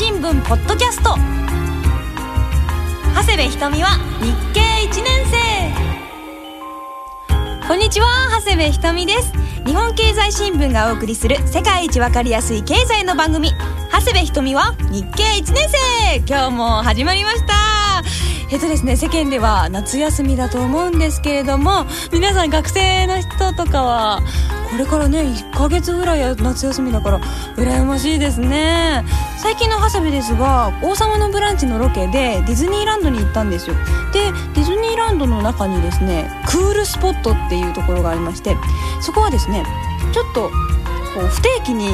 新聞ポッドキャスト。長谷部ひとみは日経1年生。こんにちは長谷部ひとみです。日本経済新聞がお送りする世界一わかりやすい経済の番組。長谷部ひとみは日経1年生。今日も始まりました。えっとですね世間では夏休みだと思うんですけれども皆さん学生の人とかはこれからね1ヶ月ぐらい夏休みだから羨ましいですね。最近の長谷部ですが「王様のブランチ」のロケでディズニーランドに行ったんですよ。でディズニーランドの中にですねクールスポットっていうところがありましてそこはですねちょっとこう不定期に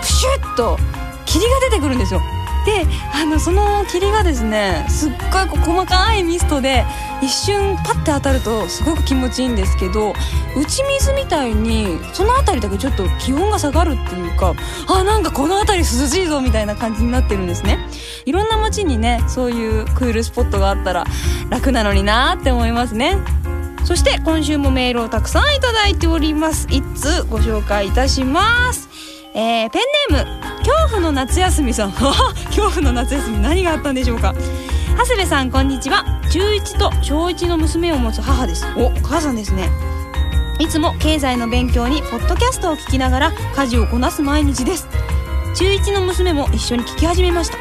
プシュッと霧が出てくるんですよ。であのその霧がですねすっごい細かいミストで一瞬パッて当たるとすごく気持ちいいんですけど打ち水みたいにその辺りだけちょっと気温が下がるっていうかあなんかこの辺り涼しいぞみたいな感じになってるんですね。いろんな街にねそういうクールスポットがあったら楽なのになって思いますね。そして今週もメールをたくさんいただいております。一通ご紹介いたします。えー、ペンネーム恐怖の夏休みさん。恐怖の夏休み何があったんでしょうか。長谷部さんこんにちは。中1と小1の娘を持つ母です。おお母さんですね。いつも経済の勉強にポッドキャストを聞きながら家事をこなす毎日です。中1の娘も一緒に聞き始めました。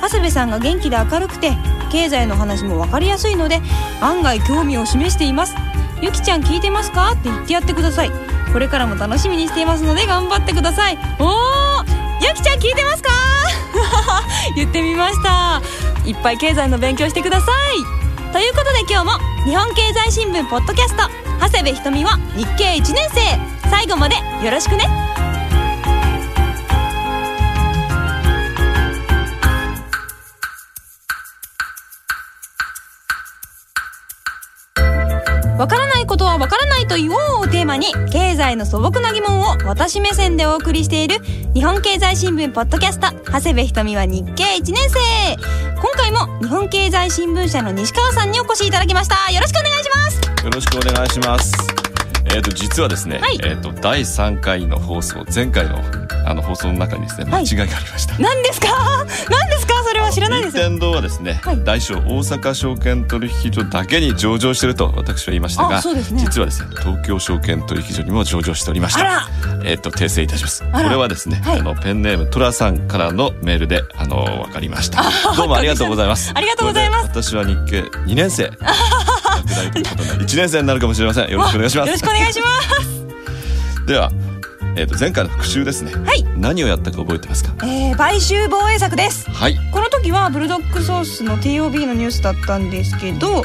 長谷部さんが元気で明るくて経済の話も分かりやすいので案外興味を示しています。ゆきちゃん聞いてますか？って言ってやってください。これからも楽しみにしていますので頑張ってください。おーゆきちゃん聞いてますか？言ってみました。いっぱい経済の勉強してください。ということで今日も日本経済新聞ポッドキャスト長谷部ひとみは日経1年生。最後までよろしくね。わからないことはわからないと言おうをテーマに経済の素朴な疑問を私目線でお送りしている日本経済新聞ポッドキャスト長谷部ひとみは日経1年生。今回も日本経済新聞社の西川さんにお越しいただきました。よろしくお願いします。よろしくお願いします。えーと実はですね、はい、えーと第3回の放送前回のあの放送の中にですね間違いがありました。何、はい、ですか？何ですか？それは知らないです。天堂はですね、はい、大小大阪証券取引所だけに上場していると私は言いましたが、ね、実はですね東京証券取引所にも上場しておりました。えっ、ー、と訂正いたします。これはですね、はい、あのペンネームトラさんからのメールであのわかりました。どうもありがとうございます。ありがとうございます。私は日経2年生。拡大ということで1年生になるかもしれません。よろしくお願いします。よろしくお願いします。ではえっ、ー、と前回の復習ですね。はい。何をやったか覚えてますか？えー、買収防衛策です。はい。この時はブルドックソースの TOB のニュースだったんですけど、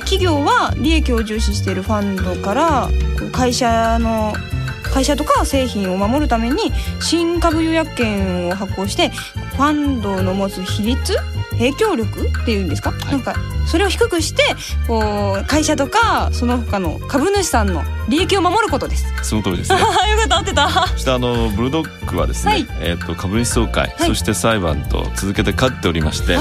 企業は利益を重視しているファンドから会社の会社とか製品を守るために新株予約権を発行してファンドの持つ比率？影響力っていうんですか、はい、なんかそれを低くしてこう会社とかその他の株主さんの利益を守ることです。その通りですね。よかった合ってた。そしてあのブルドックはですね、はい、えーと、株主総会、はい、そして裁判と続けて勝っておりまして、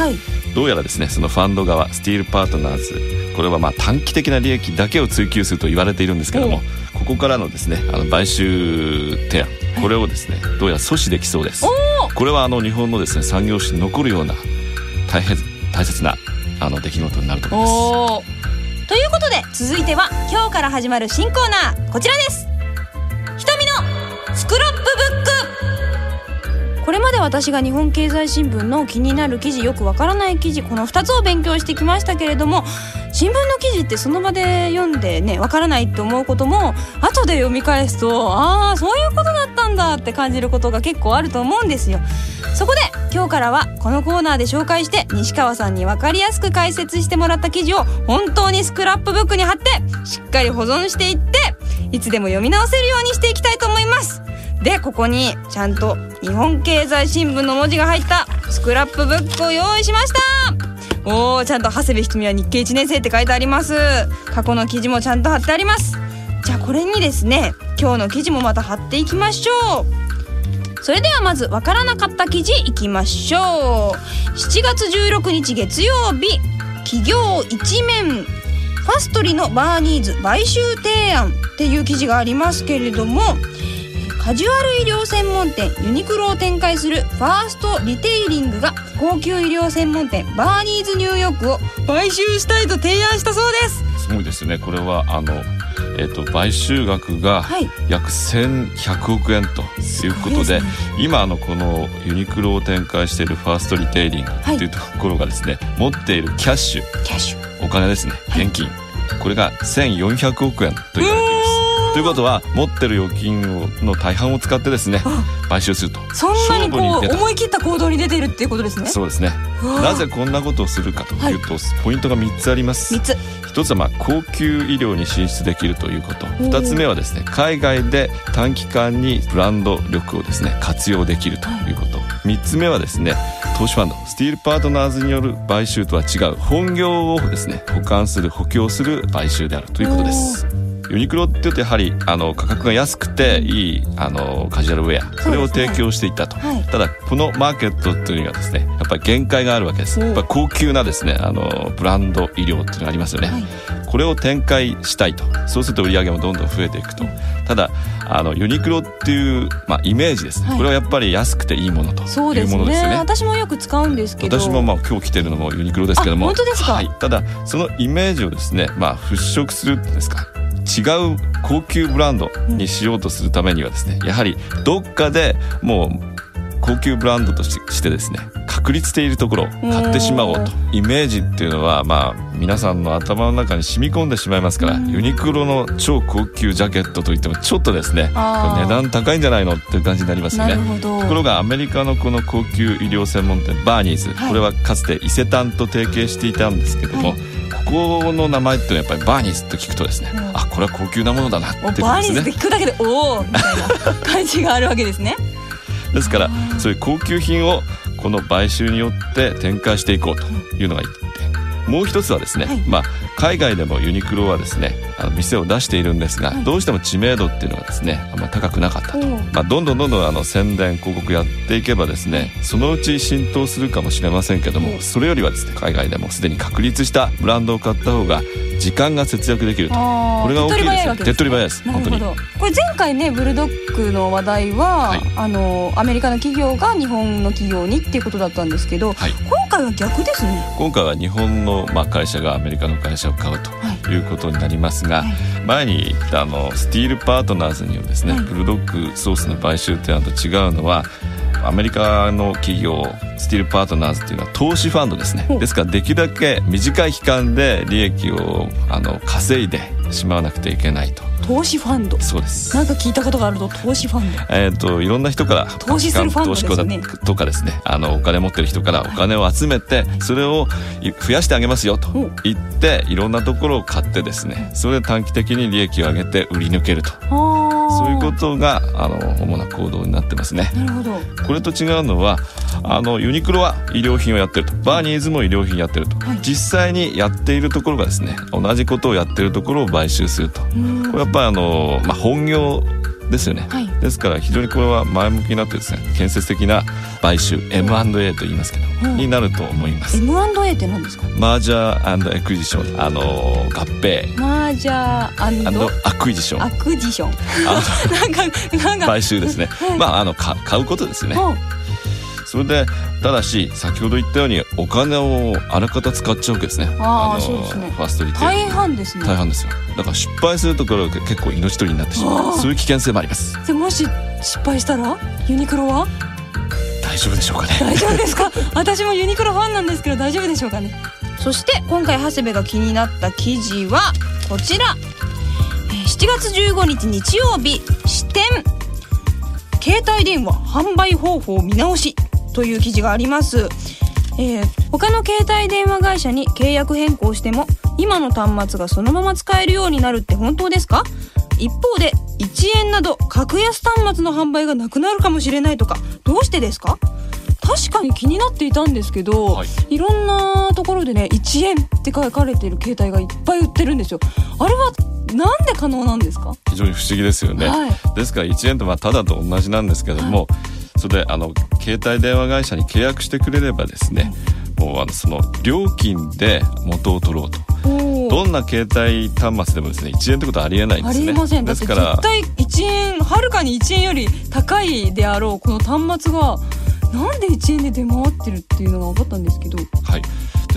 どうやらですねそのファンド側スティールパートナーズこれはまあ短期的な利益だけを追求すると言われているんですけどもここからのですねあの買収提案これをですねどうやら阻止できそうです。これはあの日本のですね産業史に残るような大変大切なあの出来事になると思います。ということで続いては今日から始まる新コーナーこちらです。瞳のスクラップブック。これまで私が日本経済新聞の気になる記事よくわからない記事この2つを勉強してきましたけれども新聞の記事ってその場で読んでねわからないって思うことも後で読み返すとああそういうことだったんだって感じることが結構あると思うんですよ。そこで今日からはこのコーナーで紹介して西川さんに分かりやすく解説してもらった記事を本当にスクラップブックに貼ってしっかり保存していっていつでも読み直せるようにしていきたいと思います。でここにちゃんと日本経済新聞の文字が入ったスクラップブックを用意しました。おおちゃんと長谷部ひとみは日経1年生って書いてあります。過去の記事もちゃんと貼ってあります。じゃあこれにですね今日の記事もまた貼っていきましょう。それではまずわからなかった記事いきましょう。7月16日月曜日企業一面。ファストリのバーニーズ買収提案っていう記事がありますけれどもカジュアル医療専門店ユニクロを展開するファーストリテイリングが高級医療専門店バーニーズニューヨークを買収したいと提案したそうです。すごいですね。これはあのえーと、買収額が約1100億円ということで、はいね、今あのこのユニクロを展開しているファーストリテイリングとい。うところがですね、はい、持っているキャッシュ。お金ですね。現金、これが1400億円と言われています。ということは持ってる預金の大半を使ってですね買収すると。そんなにこう思い切った行動に出ているっていうことですね？そうですね。なぜこんなことをするかというと、はい、ポイントが3つあります。3つ。1つはまあ高級医療に進出できるということ。2つ目はですね海外で短期間にブランド力をですね活用できるということ、はい、3つ目はですね投資ファンド。スティールパートナーズによる買収とは違う。本業をですね保管する補強する買収であるということですユニクロって言うとやはりあの価格が安くていいあのカジュアルウェアそれを提供していたと、ねはい、ただこのマーケットっていうのはですねやっぱり限界があるわけです。やっぱ高級なですねあのブランド医療っていうのがありますよね、はい、これを展開したいと。そうすると売り上げもどんどん増えていくと、ただあのユニクロっていう、まあ、イメージですね、はい、これはやっぱり安くていいものというものですよね。私もよく使うんですけど。私もまあ今日着てるのもユニクロですけども。本当ですか、はい、ただそのイメージをですねまあ払拭するんですか違う高級ブランドにしようとするためにはですねやはりどっかでもう高級ブランドとしてですね確立しているところを買ってしまおうとイメージっていうのはまあ皆さんの頭の中に染み込んでしまいますからユニクロの超高級ジャケットといってもちょっとですね値段高いんじゃないのっていう感じになりますよね。ところがアメリカのこの高級医療専門店バーニーズ、はい、これはかつて伊勢丹と提携していたんですけども、はいここの名前ってやっぱりバーニーズと聞くとですね、うん、あこれは高級なものだなってことですね。バーニーズって聞くだけでおおみたいな感じがあるわけですね。ですからそういう高級品をこの買収によって展開していこうというのが一点もう一つはですね、はい、まあ海外でもユニクロはですねあの店を出しているんですが、はい、どうしても知名度っていうのがですねあんま高くなかったと、まあ、どんどんどんどんあの宣伝広告やっていけばですねそのうち浸透するかもしれませんけどもそれよりはですね海外でもすでに確立したブランドを買った方が時間が節約できると。これが大きいですよ。手っ取り早いです本当に。これ前回ねブルドッグの話題は、はい、あのアメリカの企業が日本の企業にっていうことだったんですけど、はい、今回は逆ですね。今回は日本の、まあ、会社がアメリカの会社を買うとい。うことになりますが、はい、前に言ったあのスティールパートナーズによるですね、ブルドッグソースの買収というのと違うのはアメリカの企業スティールパートナーズっていうのは投資ファンドですね。ですからできるだけ短い期間で利益をあの稼いでしまわなくてはいけないと投資ファンド。そうです。なんか聞いたことがあると投資ファンド。えっ、といろんな人から投資するファンドですね。とかですね。あのお金持ってる人からお金を集めて、それを増やしてあげますよと言っていろんなところを買ってですねそれで短期的に利益を上げて売り抜けると。ことがあの主な行動になってますね。なるほど。これと違うのはあのユニクロは医療品をやってると。バーニーズも医療品やってると、はい、実際にやっているところがですね同じことをやってるところを買収すると。これやっぱりあの、まあ、本業ですよね、はい、ですから非常にこれは前向きになってですね建設的な買収 M&A と言いますけど、うん、になると思います。M&A って何ですか？マージャーエクイジションあの合併。マージャー acquisition。アクジション。なんかなんか。買収ですね、はい、まああの買うことですよね、それでただし先ほど言ったようにお金をあらかた使っちゃうわけですね。ああそうですね。ファーストリテイ大半ですね。大半ですよ。だから失敗するところが結構命取りになってしまう。そういう危険性もあります。でもし失敗したらユニクロは？大丈夫でしょうかね。大丈夫ですか？私もユニクロファンなんですけど大丈夫でしょうかね？そして今回長谷部が気になった記事はこちら。7月15日日曜日支店。携帯電話販売方法見直しという記事があります、えー、他の携帯電話会社に契約変更しても今の端末がそのまま使えるようになるって本当ですか？一方で1円など格安端末の販売がなくなるかもしれないとかどうしてですか？確かに気になっていたんですけど、はい、いろんなところでね1円って書かれている携帯がいっぱい売ってるんですよ。あれはなんで可能なんですか？非常に不思議ですよね、はい、ですから1円とまあただと同じなんですけども、はいそれであの携帯電話会社に契約してくれればですねもうあのその料金で元を取ろうと。どんな携帯端末でもですね1円ってことはありえないんですね。ありえません。ですから絶対1円はるかに1円より高いであろうこの端末がなんで1円で出回ってるっていうのが分かったんですけど。はい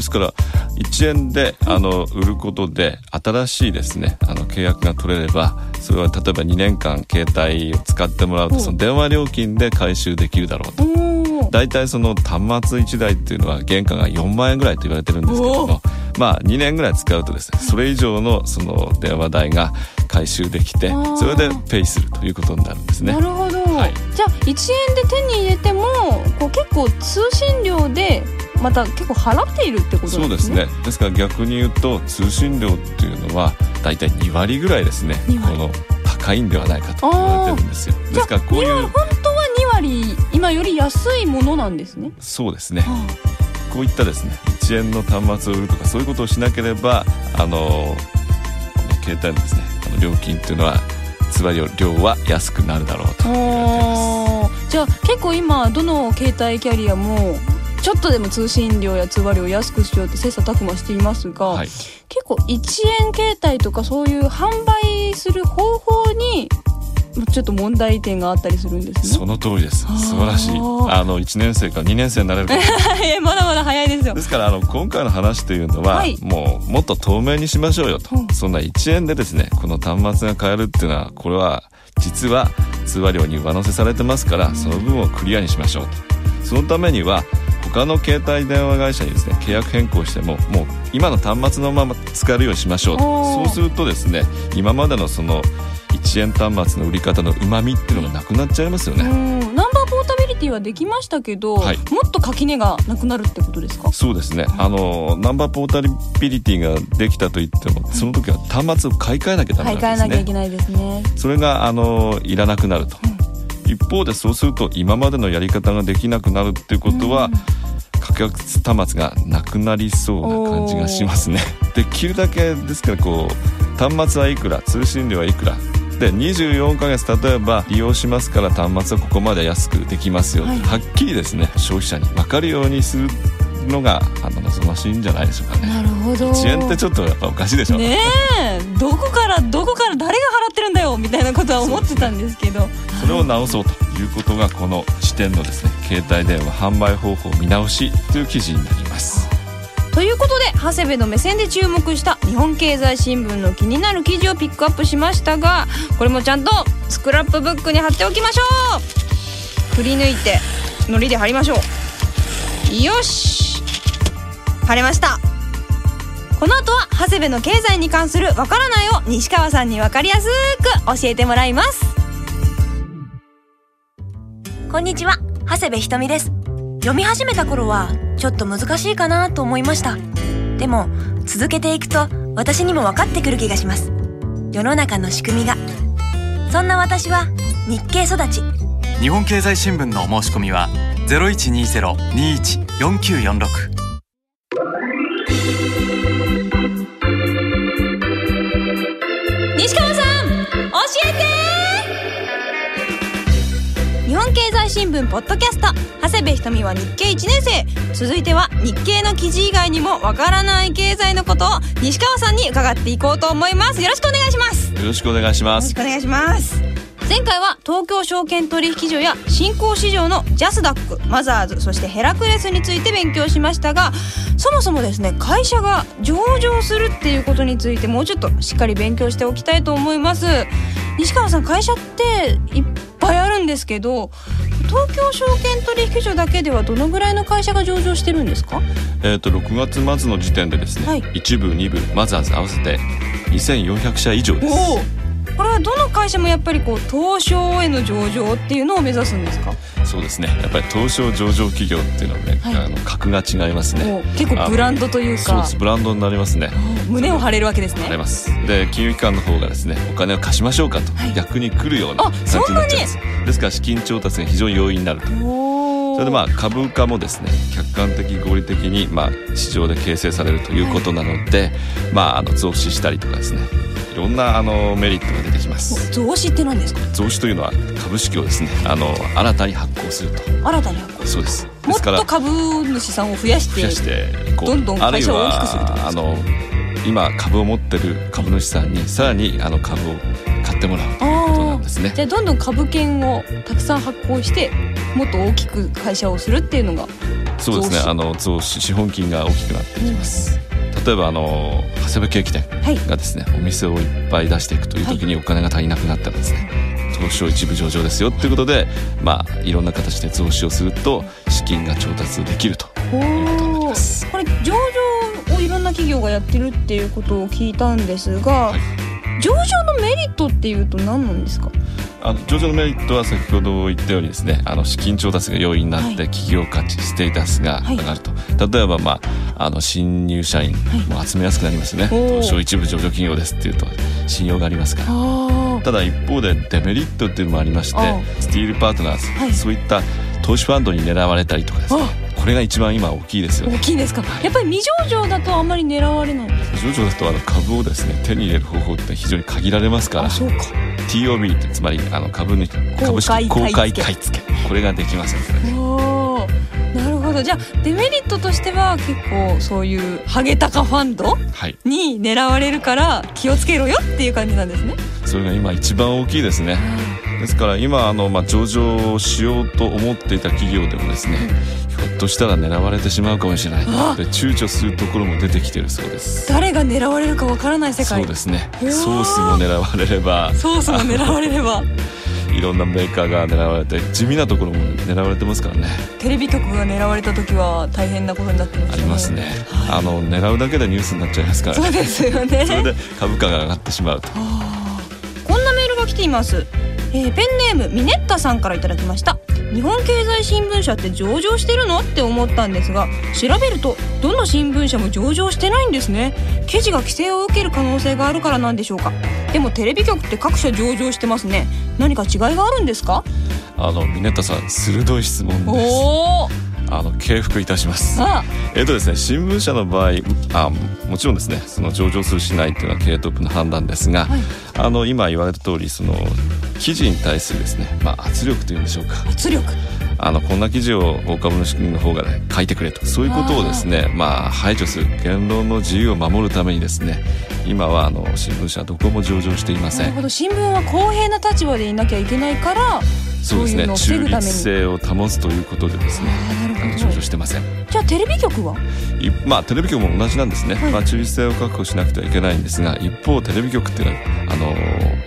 ですから1円であの売ることで新しいですねあの契約が取れればそれは例えば2年間携帯を使ってもらうとその電話料金で回収できるだろうと。大体その端末1台っていうのは原価が4万円ぐらいと言われてるんですけどもまあ2年ぐらい使うとですねそれ以上のその電話代が回収できてそれでペイするということになるんですね。なるほど、はい、じゃあ1円で手に入れてもこう結構通信料でまた結構払っているってことですね。そうですね。ですから逆に言うと通信料っていうのはだいたい2割ぐらいですね。この高いんではないかと言われてるんですよ。ですからこういう本当は2割今より安いものなんですね。そうですね。はあ、こういったですね1円の端末を売るとかそういうことをしなければあのこの携帯のですねあの料金っていうのはつまり量は安くなるだろうとじゃあ結構今どの携帯キャリアもちょっとでも通信料や通話料を安くしようって切磋琢磨していますが、はい、結構1円携帯とかそういう販売する方法にちょっと問題点があったりするんですね。その通りです。素晴らしい。あの1年生か2年生になれるか。まだまだ早いですよ。ですからあの今回の話というのは、はい、もうもっと透明にしましょうよと。うん、そんな1円でですね、この端末が買えるっていうのはこれは実は通話料に上乗せされてますから、その分をクリアにしましょうと。そのためには他の携帯電話会社にですね契約変更してももう今の端末のまま使えるようにしましょうと。そうするとですね今までのその1円端末の売り方のうまみっていうのがなくなっちゃいますよね。ナンバーポータビリティはできましたけど、はい、もっと垣根がなくなるってことですか？そうですね、あのナンバーポータビリティができたといってもその時は端末を買い替えなきゃダメなんですね。買い替えなきゃいけないですね。それがあのいらなくなると、うん、一方でそうすると今までのやり方ができなくなるっていうことは、価格端末がなくなりそうな感じがしますね。できるだけですからこう端末はいくら通信料はいくら。で24ヶ月例えば利用しますから端末はここまで安くできますよ、はい、はっきりですね消費者に分かるようにするのがあの望ましいんじゃないでしょうかね。なるほど。遅延ってちょっとやっぱおかしいでしょね。え。どこからどこから誰が払ってるんだよみたいなことは思ってたんですけど。それを直そうということがこの視点のですね。携帯電話販売方法見直しという記事になります。ということで長谷部の目線で注目した日本経済新聞の気になる記事をピックアップしましたがこれもちゃんとスクラップブックに貼っておきましょう。くり抜いて糊で貼りましょう。よし貼れました。この後は長谷部の経済に関するわからないを西川さんに分かりやすく教えてもらいます。こんにちは長谷部ひとみです。読み始めた頃はちょっと難しいかなと思いました。でも続けていくと私にも分かってくる気がします。世の中の仕組みが。そんな私は日経育ち。日本経済新聞のお申し込みは0120-21-4946西川さん教えて。日本経済新聞ポッドキャスト。長谷部ひとみは日経1年生。続いては日経の記事以外にもわからない経済のことを西川さんに伺っていこうと思います。よろしくお願いします。よろしくお願いします。よろしくお願いします前回は東京証券取引所や新興市場のジャスダックマザーズそしてヘラクレスについて勉強しましたがそもそもですね会社が上場するっていうことについてもうちょっとしっかり勉強しておきたいと思います。西川さん会社っていっぱいあるんですけど東京証券取引所だけではどのぐらいの会社が上場してるんですか？えっ、と6月末の時点でですね、はい、1部2部マザーズ合わせて2400社以上ですこれはどの会社もやっぱりこう東証への上場っていうのを目指すんですか？そうですね。やっぱり東証上場企業っていうのはね、はい、あの格が違いますね。結構ブランドというか。そうです。ブランドになりますね。胸を張れるわけですね。張れます。で金融機関の方がですねお金を貸しましょうかと、はい、逆に来るような感じになっちゃうんです。ですから資金調達が非常に容易になるとそれでまあ株価もですね客観的合理的にまあ市場で形成されるということなので、はい、まああの増資したりとかですねいろんなあのメリットが出てきます。増資って何ですか？増資というのは株式をですねあの新たに発行すると。新たに発行そうです。もっと株主さんを増やして増やしてどんどん会社を大きくするとあの今株を持ってる株主さんにさらにあの株を買ってもらうですね。じゃあどんどん株券をたくさん発行してもっと大きく会社をするっていうのがそうですね。あの増資資本金が大きくなっていきます、うん、例えばあの長谷部ケーキ店がですね、はい、お店をいっぱい出していくという時にお金が足りなくなったらですね、はい、東証一部上場ですよっていうことでまあいろんな形で増資をすると資金が調達できるということになります。これ上場をいろんな企業がやってるっていうことを聞いたんですが、はい、上場のメリットっていうと何なんですか？あの上場のメリットは先ほど言ったようにですねあの資金調達が容易になって企業価値、ステータスが上がると、はい、例えば、まあ、あの新入社員も集めやすくなりますね、はい、東証一部上場企業ですっていうと信用がありますから。ただ一方でデメリットっていうのもありましてスティールパートナーズ、はい、そういった投資ファンドに狙われたりとかですね。これが一番今大きいですよね。大きいですか？やっぱり未上場だとあんまり狙われない。未上場だとあの株をですね手に入れる方法って非常に限られますから。そうか TOB ってつまりあの株に株式公開買い付け。これができませんからねおなるほど。じゃあデメリットとしては結構そういうハゲタカファンド？に狙われるから気をつけろよっていう感じなんですね。それが今一番大きいですね、ですから今あの、まあ、上場しようと思っていた企業でもですね、ひょっとしたら狙われてしまうかもしれないで躊躇するところも出てきてるそうです。誰が狙われるかわからない世界。そうですね。ソースも狙われれば。ソースも狙われれば。いろんなメーカーが狙われて地味なところも狙われてますからね。テレビ局が狙われた時は大変なことになってますね。ありますね、はい、あの狙うだけでニュースになっちゃいますから。ねそうですよね。それで株価が上がってしまうと。こんなメールが来ています、えー、ペンネームミネッタさんからいただきました。日本経済新聞社って上場してるの？って思ったんですが調べるとどの新聞社も上場してないんですね。記事が規制を受ける可能性があるからなんでしょうか。でもテレビ局って各社上場してますね。何か違いがあるんですか？あのミネッタさん鋭い質問ですあの敬服いたします。えっ、とですね新聞社の場合あもちろんですねその上場するしないっていうのは経営トップの判断ですが、はい、あの今言われた通りその記事に対するですね、まあ、圧力というんでしょうか。圧力。あのこんな記事を大株主の方が、ね、書いてくれと。そういうことをですねまあ排除する言論の自由を守るためにですね今はあの新聞社はどこも上場していません。新聞は公平な立場でいなきゃいけないからそうですね。中立性を保つということでですね上場してません。じゃあテレビ局は？まあテレビ局も同じなんですね、はい、まあ中立性を確保しなくてはいけないんですが一方テレビ局っていうのはあ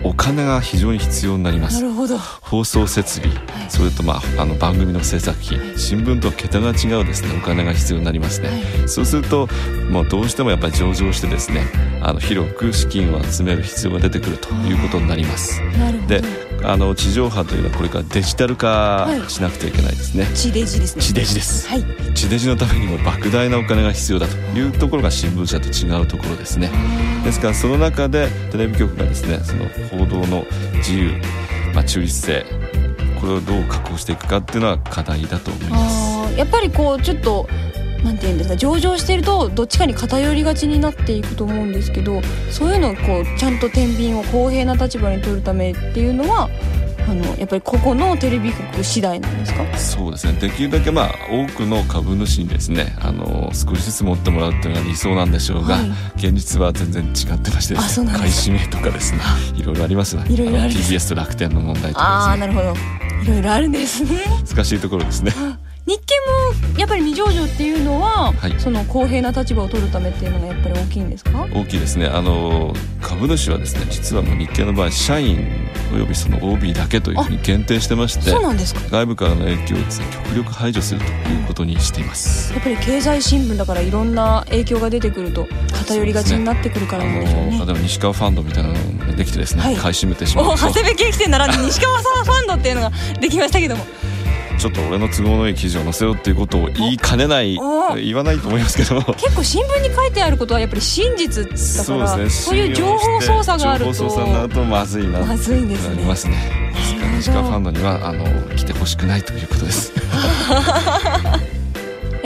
のお金が非常に必要になります。なるほど。放送設備、はい、それとまああの番組の制作費、はい、新聞と桁が違うですね。お金が必要になりますね、そうするともうどうしてもやっぱり上場してですねあの広く資金を集める必要が出てくるということになります。であの地上波というのはこれからデジタル化しなくてはいけないですね、はい、地デジですね。地デジです、はい、地デジのためにも莫大なお金が必要だというところが新聞社と違うところですね。ですからその中でテレビ局がですねその報道の自由、まあ、中立性これをどう確保していくかっていうのは課題だと思います。やっぱりこうちょっとなんていうんですか上場してるとどっちかに偏りがちになっていくと思うんですけどそういうのをこうちゃんと天秤を公平な立場に取るためっていうのはあのやっぱりここのテレビ局次第なんですか？そうですね。できるだけまあ多くの株主にですねあの少しずつ持ってもらうっていうのが理想なんでしょうが、はい、現実は全然違ってましてね買い占めとかですねいろいろありますねいろいろある TBS と楽天の問題とかですね。ああなるほど。いろいろあるんですね。難しいところですね日経もやっぱり未上場っていうのは、はい、その公平な立場を取るためっていうのがやっぱり大きいんですか？大きいですね。あの株主はですね実はもう日経の場合社員およびその OB だけというふうに限定してましてそうなんですか。外部からの影響をですね極力排除するということにしています。やっぱり経済新聞だからいろんな影響が出てくると偏りがちになってくるからなんでしょうね、ね、例えば西川ファンドみたいなのができてですね、はい、買い占めてしまう。長谷部圭樹店なら西川さんファンドっていうのができましたけどもちょっと俺の都合のいい記事を載せようっていうことを言いかねない言わないと思いますけど。結構新聞に書いてあることはやっぱり真実だからそうです、ね、そういう情報操作があると。情報操作になるとまずいなまずいんですねりますね。西川ファンドにはあの来てほしくないということです。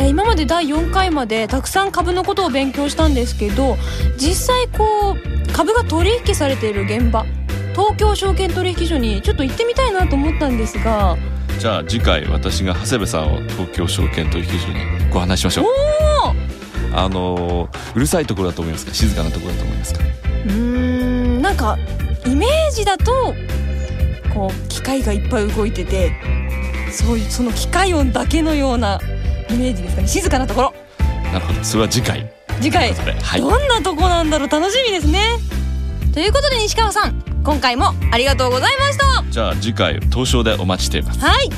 今まで第4回までたくさん株のことを勉強したんですけど実際こう株が取引されている現場東京証券取引所にちょっと行ってみたいなと思ったんですがじゃあ次回私が長谷部さんを東京証券取引所にご案内しましょう。あのうるさいところだと思いますか？静かなところだと思いますか？うんなんかイメージだとこう機械がいっぱい動いててそういうその機械音だけのようなイメージですかね？静かなところ。なるほど。それは次回。次回、はい、どんなとこなんだろう？楽しみですね。ということで西川さん今回もありがとうございました。じゃあ次回東証でお待ちしています。はい。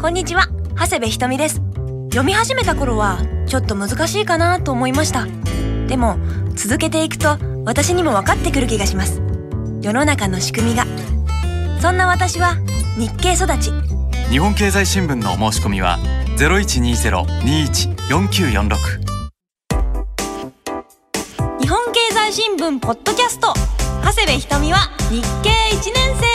こんにちは長谷部ひとみです。読み始めた頃はちょっと難しいかなと思いました。でも続けていくと私にも分かってくる気がします。世の中の仕組みが。そんな私は日経育ち。日本経済新聞のお申し込みは0120-21-4946日本経済新聞ポッドキャスト。長谷部ひとみは日経1年生。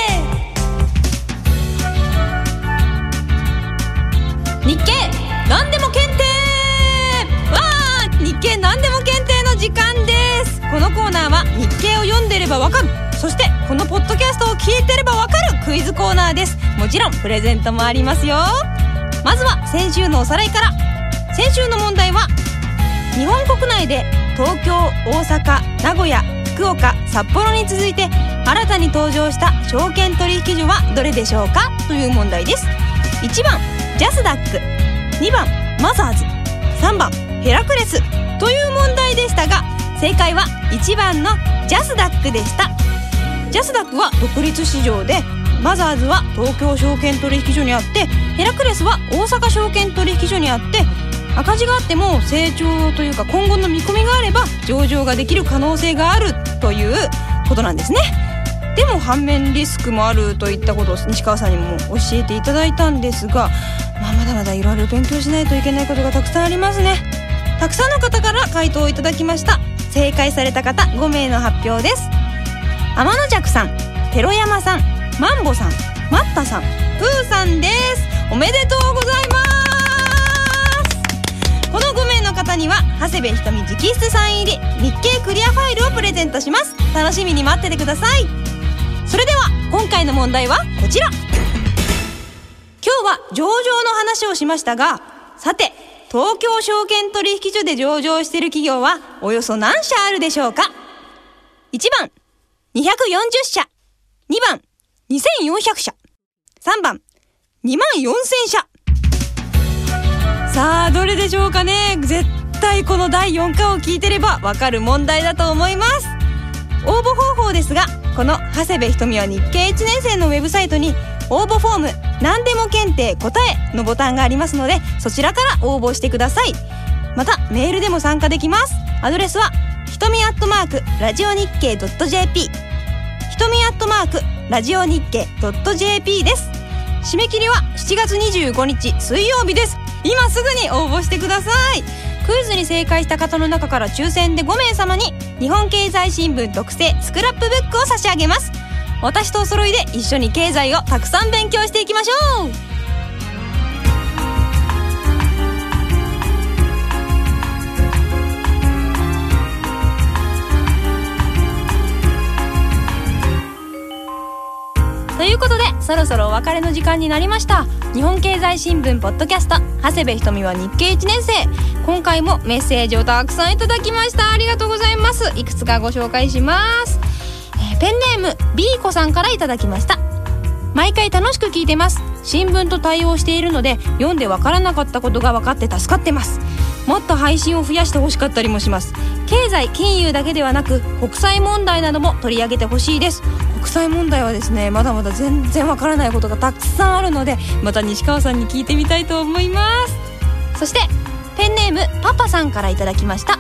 日経何でも検定。わあ日経何でも検定の時間です。このコーナーは日経を読んでればわかる。そしてこのポッドキャストを聞いてればわかるクイズコーナーです。もちろんプレゼントもありますよ。まずは先週のおさらいから。先週の問題は日本国内で東京大阪名古屋福岡札幌に続いて新たに登場した証券取引所はどれでしょうか？という問題です。1番ジャスダック。2番マザーズ。3番ヘラクレス。という問題でしたが正解は1番のジャスダックでした。ジャスダックは独立市場でマザーズは東京証券取引所にあってヘラクレスは大阪証券取引所にあって赤字があっても成長というか今後の見込みがあれば上場ができる可能性があるということなんですね。でも反面リスクもあるといったことを西川さんにも教えていただいたんですが、まあ、まだまだいろいろ勉強しないといけないことがたくさんありますね。たくさんの方から回答をいただきました。正解された方5名の発表です。天野尺さん寺山さんマンボさんマッタさんプーさんです。おめでとうございます。この5名の方には長谷部ひとみ直筆サイン入り日経クリアファイルをプレゼントします。楽しみに待っててください。それでは今回の問題はこちら。今日は上場の話をしましたがさて東京証券取引所で上場している企業はおよそ何社あるでしょうか ?1 番240社。2番2400社。3番。2万4000社。さあどれでしょうかね。絶対この第4回を聞いてればわかる問題だと思います。応募方法ですがこの長谷部ひとみは日経1年生のウェブサイトに応募フォーム何でも検定答えのボタンがありますのでそちらから応募してください。またメールでも参加できます。アドレスはひとみアットマークラジオ日経 .jp ひとみアットマークラジオ日経 .jp です。締め切りは7月25日水曜日です。今すぐに応募してください。クイズに正解した方の中から抽選で5名様に日本経済新聞特製スクラップブックを差し上げます。私とお揃いで一緒に経済をたくさん勉強していきましょう。そろそろお別れの時間になりました。日本経済新聞ポッドキャスト長谷部ひとみは日経1年生。今回もメッセージをたくさんいただきました。ありがとうございます。いくつかご紹介します。えペンネーム B 子さんからいただきました。毎回楽しく聞いてます。新聞と対応しているので読んでわからなかったことが分かって助かってます。もっと配信を増やしてほしかったりもします。経済金融だけではなく国際問題なども取り上げてほしいです。国際問題はですねまだまだ全然わからないことがたくさんあるのでまた西川さんに聞いてみたいと思います。そしてペンネームパパさんからいただきました。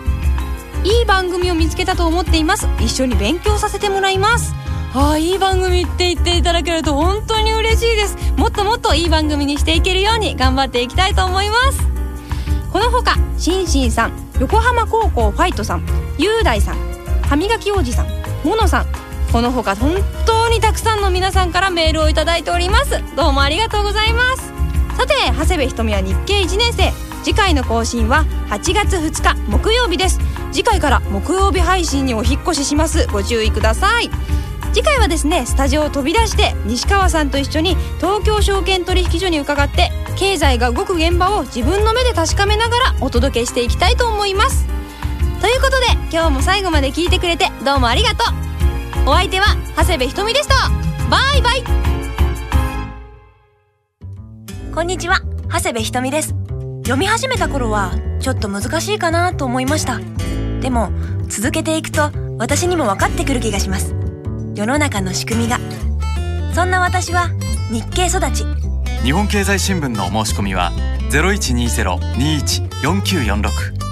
いい番組を見つけたと思っています。一緒に勉強させてもらいます。ああいい番組って言っていただけると本当に嬉しいです。もっともっといい番組にしていけるように頑張っていきたいと思います。このほかしんしんさん横浜高校ファイトさん雄大さん歯磨きおじさんモノさんこのほか本当にたくさんの皆さんからメールをいただいております。どうもありがとうございます。さて長谷部ひとみは日経1年生。次回の更新は8月2日木曜日です。次回から木曜日配信にお引越しします。ご注意ください。次回はですねスタジオを飛び出して西川さんと一緒に東京証券取引所に伺って経済が動く現場を自分の目で確かめながらお届けしていきたいと思います。ということで今日も最後まで聞いてくれてどうもありがとう。お相手は長谷部ひとみでした。バイバイ。こんにちは。長谷部ひとみです。読み始めた頃はちょっと難しいかなと思いました。でも続けていくと私にも分かってくる気がします。世の中の仕組みが。そんな私は日経育ち。日本経済新聞のお申し込みは0120-21-4946